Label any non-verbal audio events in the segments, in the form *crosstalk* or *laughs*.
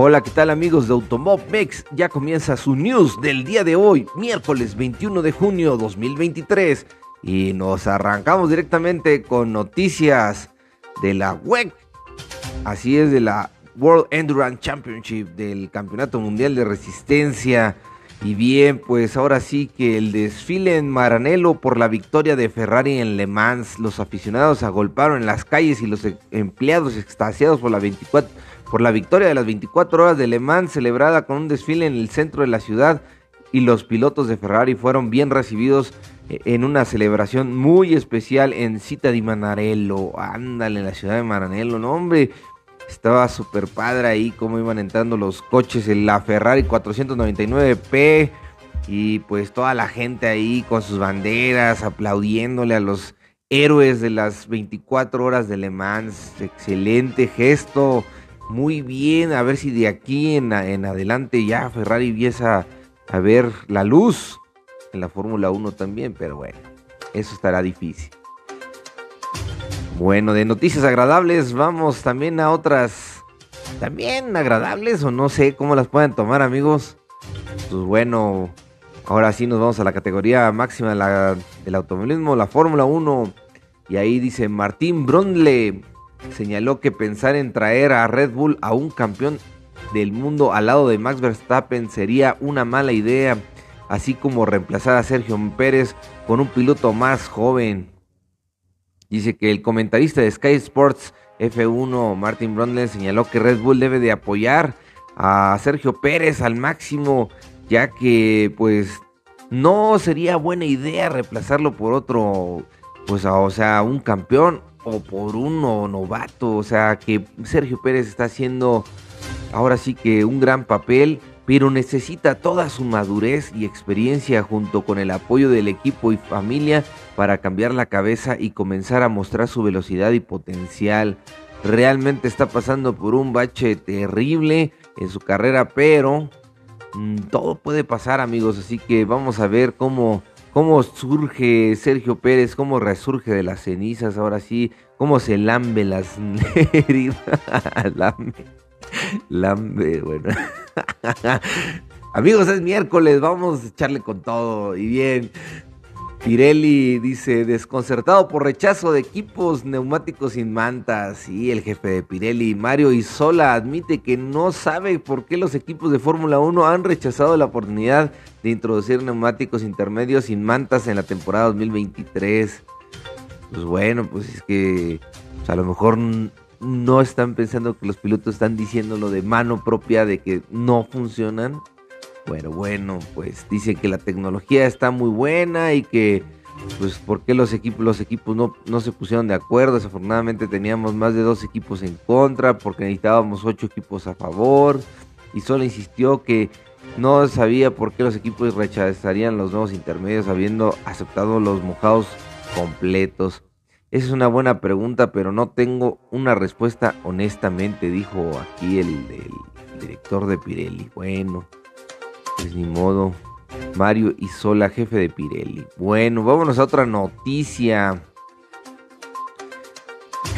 Hola, ¿qué tal amigos de Automob Mex? Ya comienza su news del día de hoy, miércoles 21 de junio 2023. Y nos arrancamos directamente con noticias de la WEC. Así es, de la World Endurance Championship, del Campeonato Mundial de Resistencia. Y bien, pues ahora sí que el desfile en Maranello por la victoria de Ferrari en Le Mans. Los aficionados agolparon en las calles y los empleados extasiados por la 24 por la victoria de las 24 horas de Le Mans celebrada con un desfile en el centro de la ciudad y los pilotos de Ferrari fueron bien recibidos eh, en una celebración muy especial en Cita di Manarello. Ándale, en la ciudad de Maranello, no hombre. Estaba súper padre ahí cómo iban entrando los coches en la Ferrari 499P y pues toda la gente ahí con sus banderas aplaudiéndole a los héroes de las 24 horas de Le Mans. Excelente gesto muy bien. A ver si de aquí en, en adelante ya Ferrari empieza a ver la luz en la Fórmula 1 también, pero bueno, eso estará difícil. Bueno, de noticias agradables vamos también a otras también agradables o no sé cómo las pueden tomar amigos. Pues bueno, ahora sí nos vamos a la categoría máxima del automovilismo, la Fórmula 1. Y ahí dice Martín Brondle señaló que pensar en traer a Red Bull a un campeón del mundo al lado de Max Verstappen sería una mala idea, así como reemplazar a Sergio Pérez con un piloto más joven. Dice que el comentarista de Sky Sports F1, Martin Brundle, señaló que Red Bull debe de apoyar a Sergio Pérez al máximo, ya que pues no sería buena idea reemplazarlo por otro, pues o sea, un campeón o por uno novato. O sea, que Sergio Pérez está haciendo ahora sí que un gran papel, pero necesita toda su madurez y experiencia junto con el apoyo del equipo y familia para cambiar la cabeza y comenzar a mostrar su velocidad y potencial. Realmente está pasando por un bache terrible en su carrera, pero mm, todo puede pasar amigos, así que vamos a ver cómo cómo surge Sergio Pérez, cómo resurge de las cenizas, ahora sí, cómo se lambe las heridas. *laughs* lambe, lambe, bueno. *laughs* Amigos, es miércoles, vamos a echarle con todo y bien. Pirelli dice, desconcertado por rechazo de equipos neumáticos sin mantas. Y el jefe de Pirelli, Mario Isola, admite que no sabe por qué los equipos de Fórmula 1 han rechazado la oportunidad de introducir neumáticos intermedios sin mantas en la temporada 2023. Pues bueno, pues es que pues a lo mejor no están pensando que los pilotos están diciéndolo de mano propia de que no funcionan bueno, bueno, pues dicen que la tecnología está muy buena y que, pues, ¿por qué los equipos, los equipos no, no se pusieron de acuerdo? Desafortunadamente teníamos más de dos equipos en contra porque necesitábamos ocho equipos a favor. Y solo insistió que no sabía por qué los equipos rechazarían los nuevos intermedios habiendo aceptado los mojados completos. Esa es una buena pregunta, pero no tengo una respuesta honestamente, dijo aquí el, el director de Pirelli. Bueno, pues ni modo. Mario Isola, jefe de Pirelli. Bueno, vámonos a otra noticia.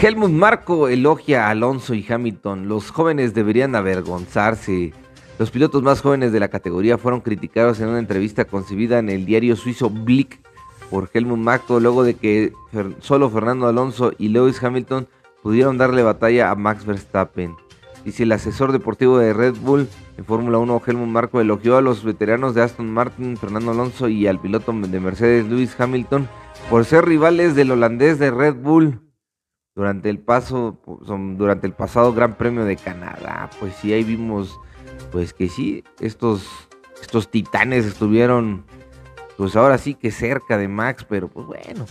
Helmut Marco elogia a Alonso y Hamilton. Los jóvenes deberían avergonzarse. Los pilotos más jóvenes de la categoría fueron criticados en una entrevista concebida en el diario suizo Blick por Helmut Marko luego de que solo Fernando Alonso y Lewis Hamilton pudieron darle batalla a Max Verstappen. Dice el asesor deportivo de Red Bull en Fórmula 1, Helmut Marco, elogió a los veteranos de Aston Martin, Fernando Alonso y al piloto de Mercedes, Lewis Hamilton, por ser rivales del holandés de Red Bull durante el paso, durante el pasado Gran Premio de Canadá. Pues sí, ahí vimos, pues que sí, estos, estos titanes estuvieron, pues ahora sí que cerca de Max, pero pues bueno,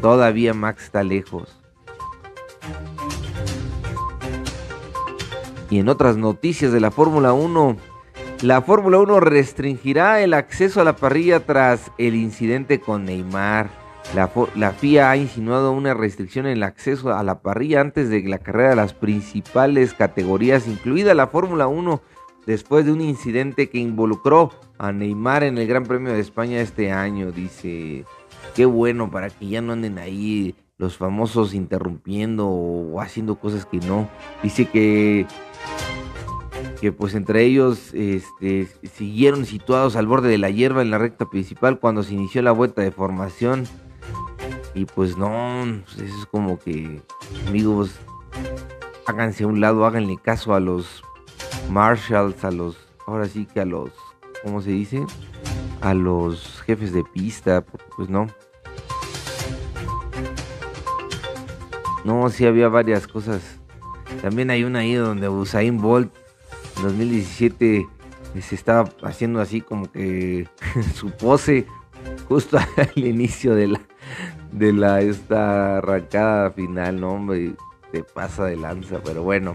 todavía Max está lejos. Y en otras noticias de la Fórmula 1, la Fórmula 1 restringirá el acceso a la parrilla tras el incidente con Neymar. La, FIA ha insinuado una restricción en el acceso a la parrilla antes de la carrera de las principales categorías, incluida la Fórmula 1, después de un incidente que involucró a Neymar en el Gran Premio de España este año. Dice, qué bueno para que ya no anden ahí los famosos interrumpiendo o haciendo cosas que no. Dice que que pues entre ellos este, siguieron situados al borde de la hierba en la recta principal cuando se inició la vuelta de formación. Y pues no, pues, eso es como que, amigos, háganse a un lado, háganle caso a los marshals, a los, ahora sí que a los, ¿cómo se dice? A los jefes de pista, pues no. No, sí había varias cosas. También hay una ahí donde Usain Bolt en 2017 se estaba haciendo así como que *laughs* su pose justo *laughs* al inicio de la de la esta arrancada final, no hombre, te pasa de lanza, pero bueno.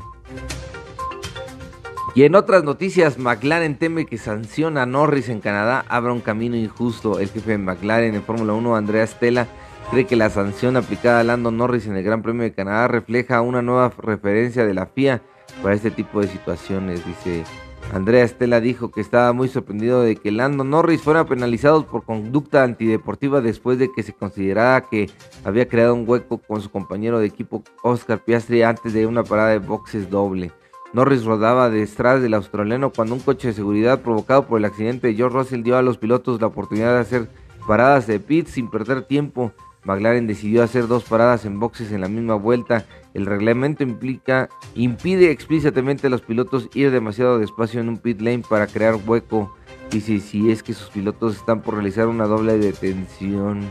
Y en otras noticias, McLaren teme que sanciona a Norris en Canadá abra un camino injusto. El jefe de McLaren en Fórmula 1, Andrea Stella, cree que la sanción aplicada a Lando Norris en el Gran Premio de Canadá refleja una nueva referencia de la FIA para este tipo de situaciones. Dice Andrea Estela dijo que estaba muy sorprendido de que Lando Norris fuera penalizado por conducta antideportiva después de que se considerara que había creado un hueco con su compañero de equipo Oscar Piastri antes de una parada de boxes doble. Norris rodaba detrás del australiano cuando un coche de seguridad provocado por el accidente de George Russell dio a los pilotos la oportunidad de hacer paradas de pit sin perder tiempo. McLaren decidió hacer dos paradas en boxes en la misma vuelta. El reglamento implica, impide explícitamente a los pilotos ir demasiado despacio en un pit lane para crear hueco. Dice si es que sus pilotos están por realizar una doble detención.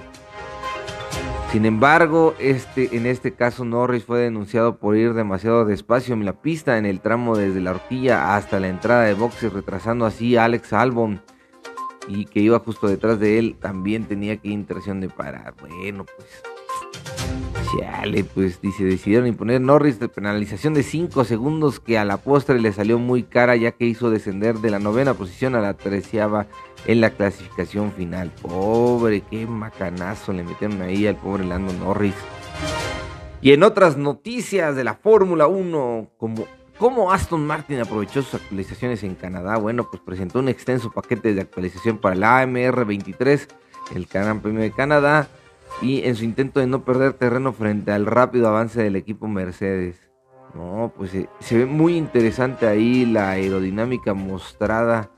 Sin embargo, este, en este caso Norris fue denunciado por ir demasiado despacio en la pista en el tramo desde la horquilla hasta la entrada de boxes, retrasando así a Alex Albon y que iba justo detrás de él, también tenía que intención de parar. Bueno, pues Chale, pues dice, decidieron imponer Norris de penalización de 5 segundos que a la postre le salió muy cara ya que hizo descender de la novena posición a la treceava en la clasificación final. Pobre, qué macanazo le metieron ahí al pobre Lando Norris. Y en otras noticias de la Fórmula 1, como ¿Cómo Aston Martin aprovechó sus actualizaciones en Canadá? Bueno, pues presentó un extenso paquete de actualización para el AMR 23, el Gran Premio de Canadá, y en su intento de no perder terreno frente al rápido avance del equipo Mercedes. No, pues se, se ve muy interesante ahí la aerodinámica mostrada,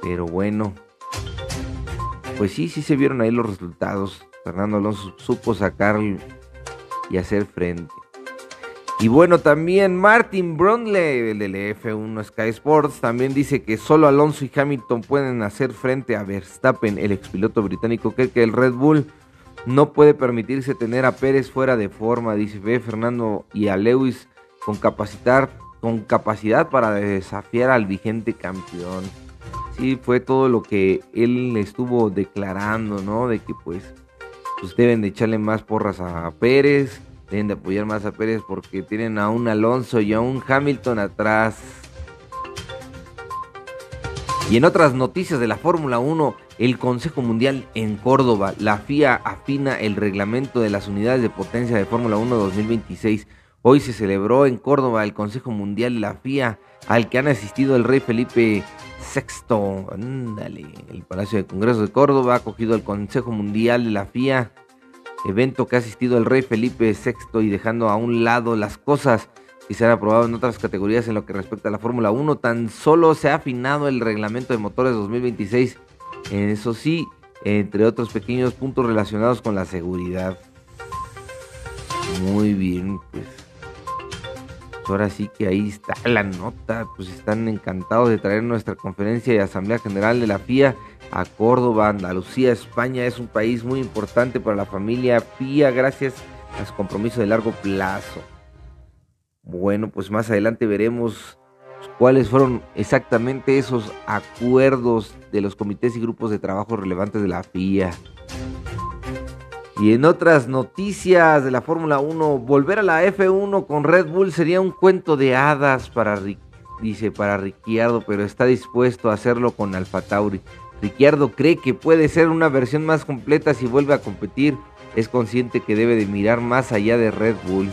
pero bueno, pues sí, sí se vieron ahí los resultados. Fernando Alonso supo sacar y hacer frente. Y bueno, también Martin Brundle del F1 Sky Sports también dice que solo Alonso y Hamilton pueden hacer frente a Verstappen, el expiloto británico, que, el Red Bull no puede permitirse tener a Pérez fuera de forma, dice ve Fernando y a Lewis con capacitar con capacidad para desafiar al vigente campeón. Sí, fue todo lo que él estuvo declarando, ¿no? De que pues, pues deben de echarle más porras a Pérez, deben de apoyar más a Pérez porque tienen a un Alonso y a un Hamilton atrás. Y en otras noticias de la Fórmula 1, el Consejo Mundial en Córdoba, la FIA afina el reglamento de las unidades de potencia de Fórmula 1 2026. Hoy se celebró en Córdoba el Consejo Mundial de la FIA, al que han asistido el rey Felipe VI. Ándale, el Palacio de Congreso de Córdoba ha acogido el Consejo Mundial de la FIA, evento que ha asistido el rey Felipe VI y dejando a un lado las cosas que se han aprobado en otras categorías en lo que respecta a la Fórmula 1. Tan solo se ha afinado el reglamento de motores 2026 eso sí, entre otros pequeños puntos relacionados con la seguridad. Muy bien, pues. Ahora sí que ahí está la nota. Pues están encantados de traer nuestra conferencia y asamblea general de la FIA a Córdoba, Andalucía, España. Es un país muy importante para la familia FIA gracias a su compromiso de largo plazo. Bueno, pues más adelante veremos cuáles fueron exactamente esos acuerdos de los comités y grupos de trabajo relevantes de la FIA. Y en otras noticias de la Fórmula 1, volver a la F1 con Red Bull sería un cuento de hadas para, dice, para Ricciardo, pero está dispuesto a hacerlo con Alfa Tauri. Ricciardo cree que puede ser una versión más completa si vuelve a competir. Es consciente que debe de mirar más allá de Red Bull.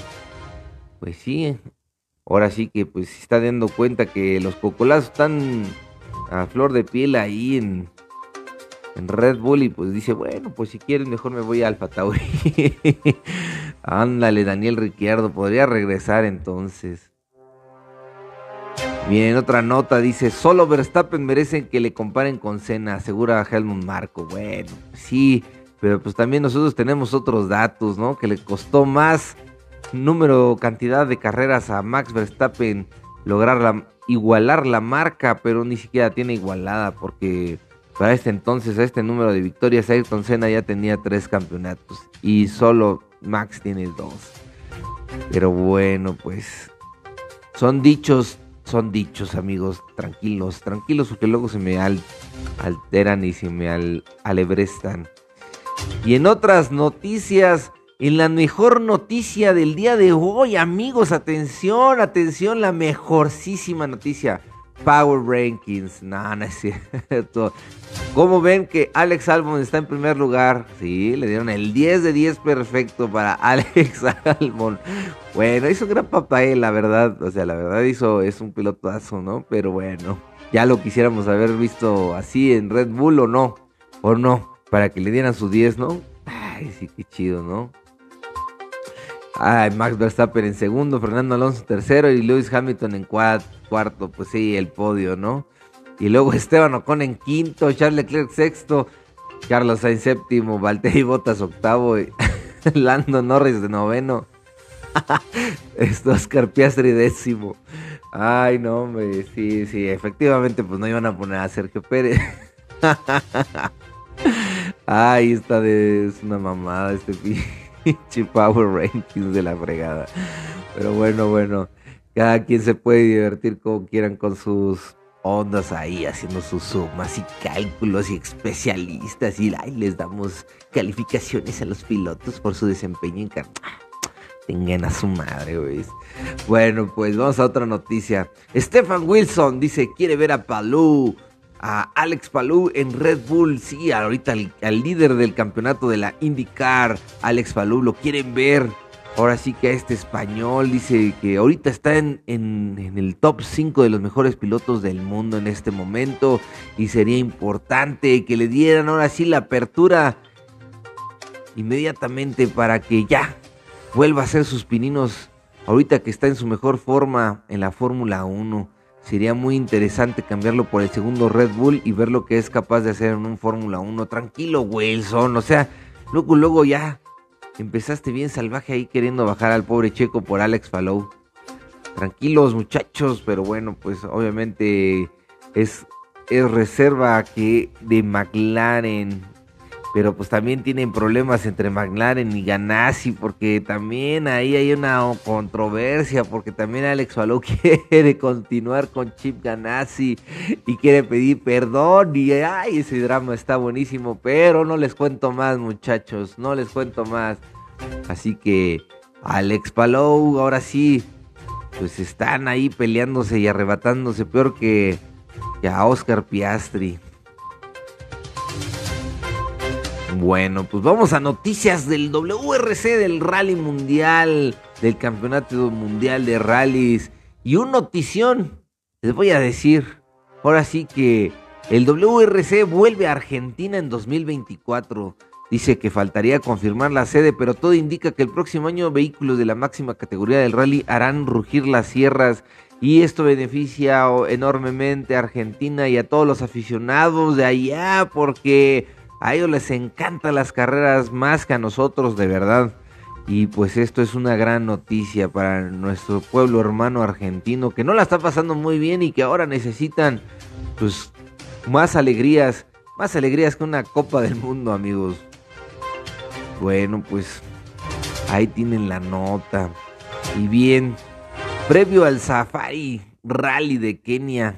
Pues sí, ahora sí que pues está dando cuenta que los cocolazos están a flor de piel ahí en, en Red Bull y pues dice, bueno, pues si quieren mejor me voy a Alfa Tauri. *laughs* Ándale, Daniel Ricciardo, podría regresar entonces. Bien, otra nota dice, solo Verstappen merecen que le comparen con Senna, asegura Helmut Marco. Bueno, sí, pero pues también nosotros tenemos otros datos, ¿no? Que le costó más número, cantidad de carreras a Max Verstappen lograr igualar la marca, pero ni siquiera tiene igualada porque para este entonces, a este número de victorias, Ayrton Senna ya tenía tres campeonatos y solo Max tiene dos. Pero bueno, pues son dichos, son dichos amigos, tranquilos, tranquilos porque luego se me alteran y se me alebrestan. Y en otras noticias, en la mejor noticia del día de hoy, amigos, atención, atención, la mejorcísima noticia. Power Rankings, no, es *laughs* cierto. ¿Cómo ven que Alex Albon está en primer lugar? Sí, le dieron el 10 de 10 perfecto para *laughs* Alex Albon. Bueno, hizo gran papel, la verdad. O sea, la verdad hizo, es un pilotazo, ¿no? Pero bueno, ya lo quisiéramos haber visto así en Red Bull o no. O no, para que le dieran su 10, ¿no? Ay, sí, qué chido, ¿no? Ay, Max Verstappen en segundo, Fernando Alonso en tercero y Lewis Hamilton en cuarto. Pues sí, el podio, ¿no? Y luego *laughs* Esteban Ocon en quinto, Charles Leclerc sexto, Carlos Sainz séptimo, Valtteri Bottas octavo y *laughs* Lando Norris de noveno. *laughs* Esto Oscar Piastri décimo. Ay, no, hombre, sí, sí, efectivamente, pues no iban a poner a Sergio Pérez. Ay, esta de, es una mamada este pinche Power Rankings de la fregada. Pero bueno, bueno. Cada quien se puede divertir como quieran con sus ondas ahí, haciendo sus sumas y cálculos y especialistas. Y ahí les damos calificaciones a los pilotos por su desempeño en Tengan a su madre, güey. Bueno, pues vamos a otra noticia. Stefan Wilson dice, quiere ver a Palou a Alex Palou en Red Bull. Sí, ahorita al, líder del campeonato de la IndyCar, Alex Palou, lo quieren ver. Ahora sí que este español dice que ahorita está en, el top 5 de los mejores pilotos del mundo en este momento y sería importante que le dieran ahora sí la apertura inmediatamente para que ya vuelva a ser sus pininos ahorita que está en su mejor forma en la Fórmula 1 sería muy interesante cambiarlo por el segundo Red Bull y ver lo que es capaz de hacer en un Fórmula 1. Tranquilo, Wilson. O sea, luego, luego ya empezaste bien salvaje ahí queriendo bajar al pobre Checo por Alex Palou. Tranquilos, muchachos, pero bueno, pues obviamente es, es reserva que de McLaren pero pues también tienen problemas entre McLaren y Ganassi, porque también ahí hay una controversia, porque también Alex Palou *laughs* quiere continuar con Chip Ganassi y quiere pedir perdón, y ay, ese drama está buenísimo, pero no les cuento más muchachos, no les cuento más. Así que Alex Palou, ahora sí, pues están ahí peleándose y arrebatándose peor que, que a Oscar Piastri. Bueno, pues vamos a noticias del WRC, del Rally Mundial, del Campeonato Mundial de Rallys. Y un notición, les voy a decir, ahora sí que el WRC vuelve a Argentina en 2024. Dice que faltaría confirmar la sede, pero todo indica que el próximo año vehículos de la máxima categoría del rally harán rugir las sierras y esto beneficia enormemente a Argentina y a todos los aficionados de allá porque a ellos les encantan las carreras más que a nosotros, de verdad. Y pues esto es una gran noticia para nuestro pueblo hermano argentino que no la está pasando muy bien y que ahora necesitan pues más alegrías, más alegrías que una Copa del Mundo, amigos. Bueno, pues ahí tienen la nota. Y bien, previo al Safari Rally de Kenia,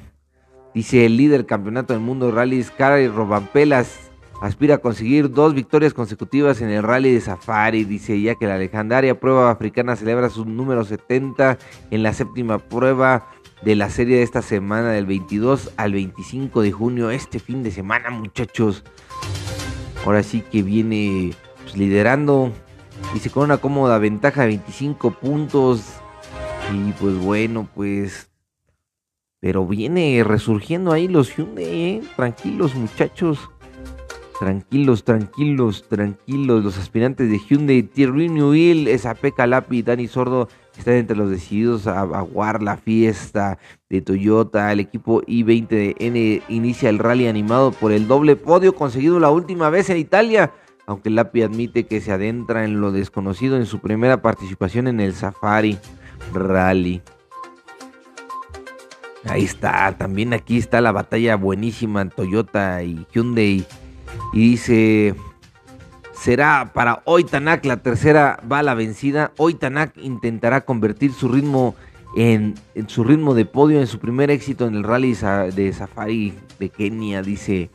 dice el líder campeonato del mundo de rallies, Cara Robampelas, aspira a conseguir dos victorias consecutivas en el Rally de Safari. Dice ya que la legendaria prueba africana celebra su número 70 en la séptima prueba de la serie de esta semana del 22 al 25 de junio. Este fin de semana, muchachos. Ahora sí que viene pues, liderando. Dice con una cómoda ventaja de 25 puntos. Y pues bueno, pues pero viene resurgiendo ahí los Hyundai, ¿eh? Tranquilos, muchachos. Tranquilos, tranquilos, tranquilos. Los aspirantes de Hyundai, Thierry Newell, SAP Calapi, Dani Sordo está entre los decididos a aguar la fiesta de Toyota. El equipo i20 de N inicia el rally animado por el doble podio conseguido la última vez en Italia, aunque Lapi admite que se adentra en lo desconocido en su primera participación en el Safari Rally. Ahí está, también aquí está la batalla buenísima en Toyota y Hyundai. Y dice, será para hoy Tanak la tercera bala vencida. Hoy Tanak intentará convertir su ritmo en, su ritmo de podio en su primer éxito en el rally de Safari de Kenia, dice.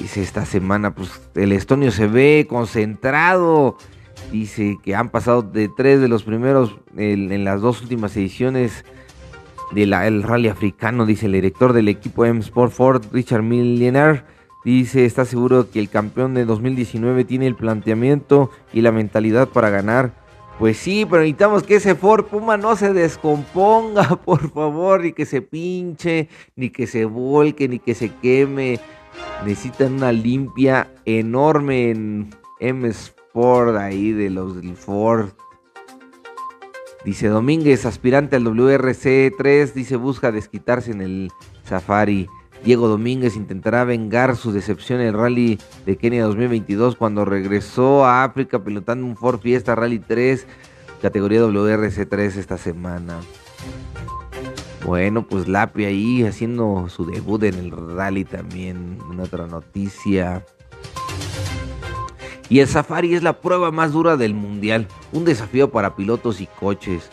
Dice esta semana, pues el estonio se ve concentrado. Dice que han pasado de tres de los primeros en las dos últimas ediciones del rally africano, dice el director del equipo M Sport Ford, Richard Millionaire. Dice, está seguro que el campeón de 2019 tiene el planteamiento y la mentalidad para ganar. Pues sí, pero necesitamos que ese Ford Puma no se descomponga, *laughs* por favor, ni que se pinche, ni que se volque, ni que se queme. Necesitan una limpia enorme en M Sport ahí de los del Ford. Dice Domínguez, aspirante al WRC3, dice busca desquitarse en el Safari. Diego Domínguez intentará vengar su decepción en el Rally de Kenia 2022 cuando regresó a África pilotando un Ford Fiesta Rally 3, categoría WRC3 esta semana. Bueno, pues Lapi ahí haciendo su debut en el rally también, una otra noticia. Y el Safari es la prueba más dura del mundial, un desafío para pilotos y coches.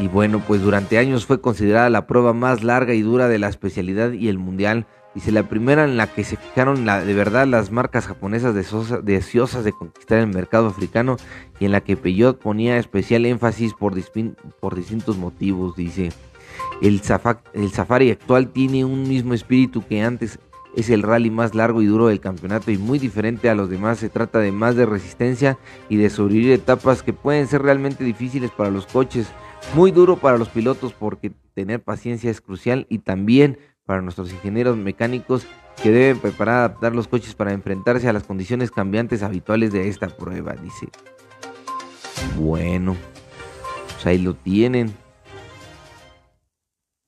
Y bueno, pues durante años fue considerada la prueba más larga y dura de la especialidad y el mundial. Dice la primera en la que se fijaron de verdad las marcas japonesas deseosas de conquistar el mercado africano y en la que Peugeot ponía especial énfasis por, distintos motivos. Dice, el, el Safari actual tiene un mismo espíritu que antes es el rally más largo y duro del campeonato y muy diferente a los demás. Se trata de más de resistencia y de sobrevivir etapas que pueden ser realmente difíciles para los coches. Muy duro para los pilotos porque tener paciencia es crucial y también para nuestros ingenieros mecánicos que deben preparar adaptar los coches para enfrentarse a las condiciones cambiantes habituales de esta prueba, dice. Bueno, pues ahí lo tienen.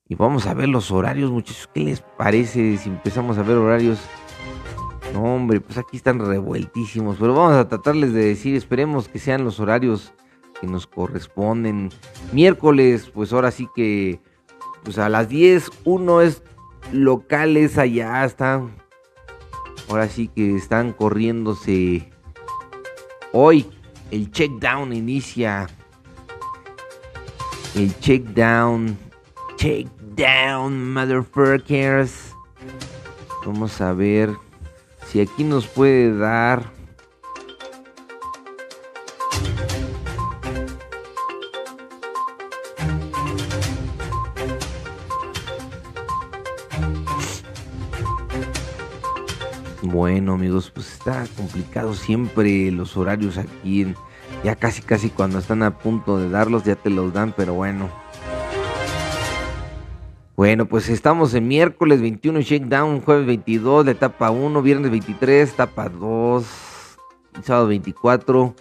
Y vamos a ver los horarios, muchachos. ¿Qué les parece si empezamos a ver horarios? No, hombre, pues aquí están revueltísimos. Pero vamos a tratarles de decir, esperemos que sean los horarios nos corresponden. Miércoles, pues ahora sí que, pues a las 10, uno es locales allá, están. Ahora sí que están corriéndose. Hoy el check down inicia. El check down Take down, motherfuckers. Vamos a ver si aquí nos puede dar. Bueno amigos, pues está complicado siempre los horarios aquí. ya casi casi cuando están a punto de darlos ya te los dan, pero bueno. Bueno, pues estamos en miércoles 21 Shakedown, jueves 22 la etapa 1, viernes 23, etapa 2, sábado 24.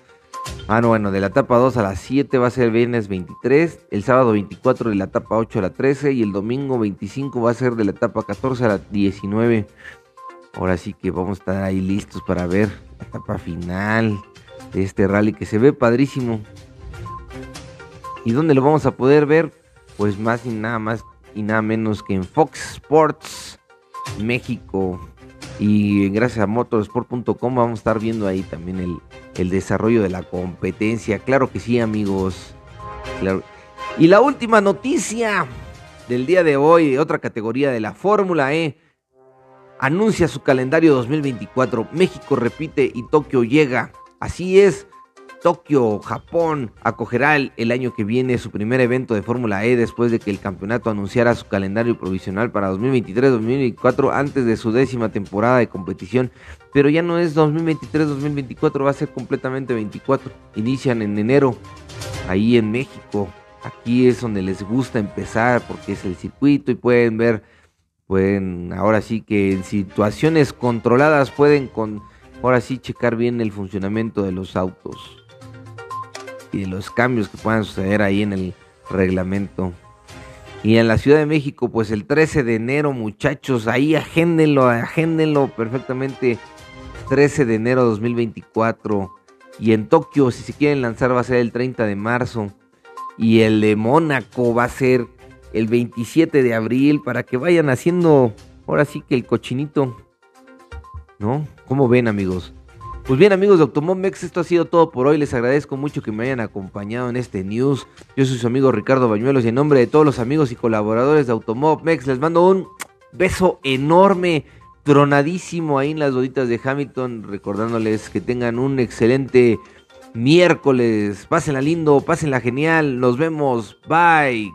Ah, no, bueno, de la etapa 2 a las 7 va a ser viernes 23, el sábado 24 de la etapa 8 a la 13 y el domingo 25 va a ser de la etapa 14 a la 19. Ahora sí que vamos a estar ahí listos para ver la etapa final de este rally que se ve padrísimo. ¿Y dónde lo vamos a poder ver? Pues más y nada más y nada menos que en Fox Sports México. Y gracias a motorsport.com vamos a estar viendo ahí también el, desarrollo de la competencia. Claro que sí, amigos. Y la última noticia del día de hoy, otra categoría de la Fórmula E, anuncia su calendario 2024. México repite y Tokio llega. Así es, Tokio, Japón, acogerá el, año que viene su primer evento de Fórmula E después de que el campeonato anunciara su calendario provisional para 2023-2024 antes de su décima temporada de competición. Pero ya no es 2023-2024, va a ser completamente 24. Inician en enero, ahí en México. Aquí es donde les gusta empezar porque es el circuito y pueden ver, pueden ahora sí que en situaciones controladas pueden con, ahora sí checar bien el funcionamiento de los autos. y de los cambios que puedan suceder ahí en el reglamento. Y en la Ciudad de México, pues el 13 de enero, muchachos, ahí agéndenlo, agéndenlo perfectamente. 13 de enero de 2024. Y en Tokio, si se quieren lanzar, va a ser el 30 de marzo. Y el de Mónaco va a ser el 27 de abril para que vayan haciendo ahora sí que el cochinito. ¿No? ¿Cómo ven, amigos? Pues bien amigos de Automomex, esto ha sido todo por hoy. Les agradezco mucho que me hayan acompañado en este news. Yo soy su amigo Ricardo Bañuelos y en nombre de todos los amigos y colaboradores de Automomex les mando un beso enorme, tronadísimo ahí en las boditas de Hamilton, recordándoles que tengan un excelente miércoles. Pásenla lindo, pásenla genial. Nos vemos. Bye.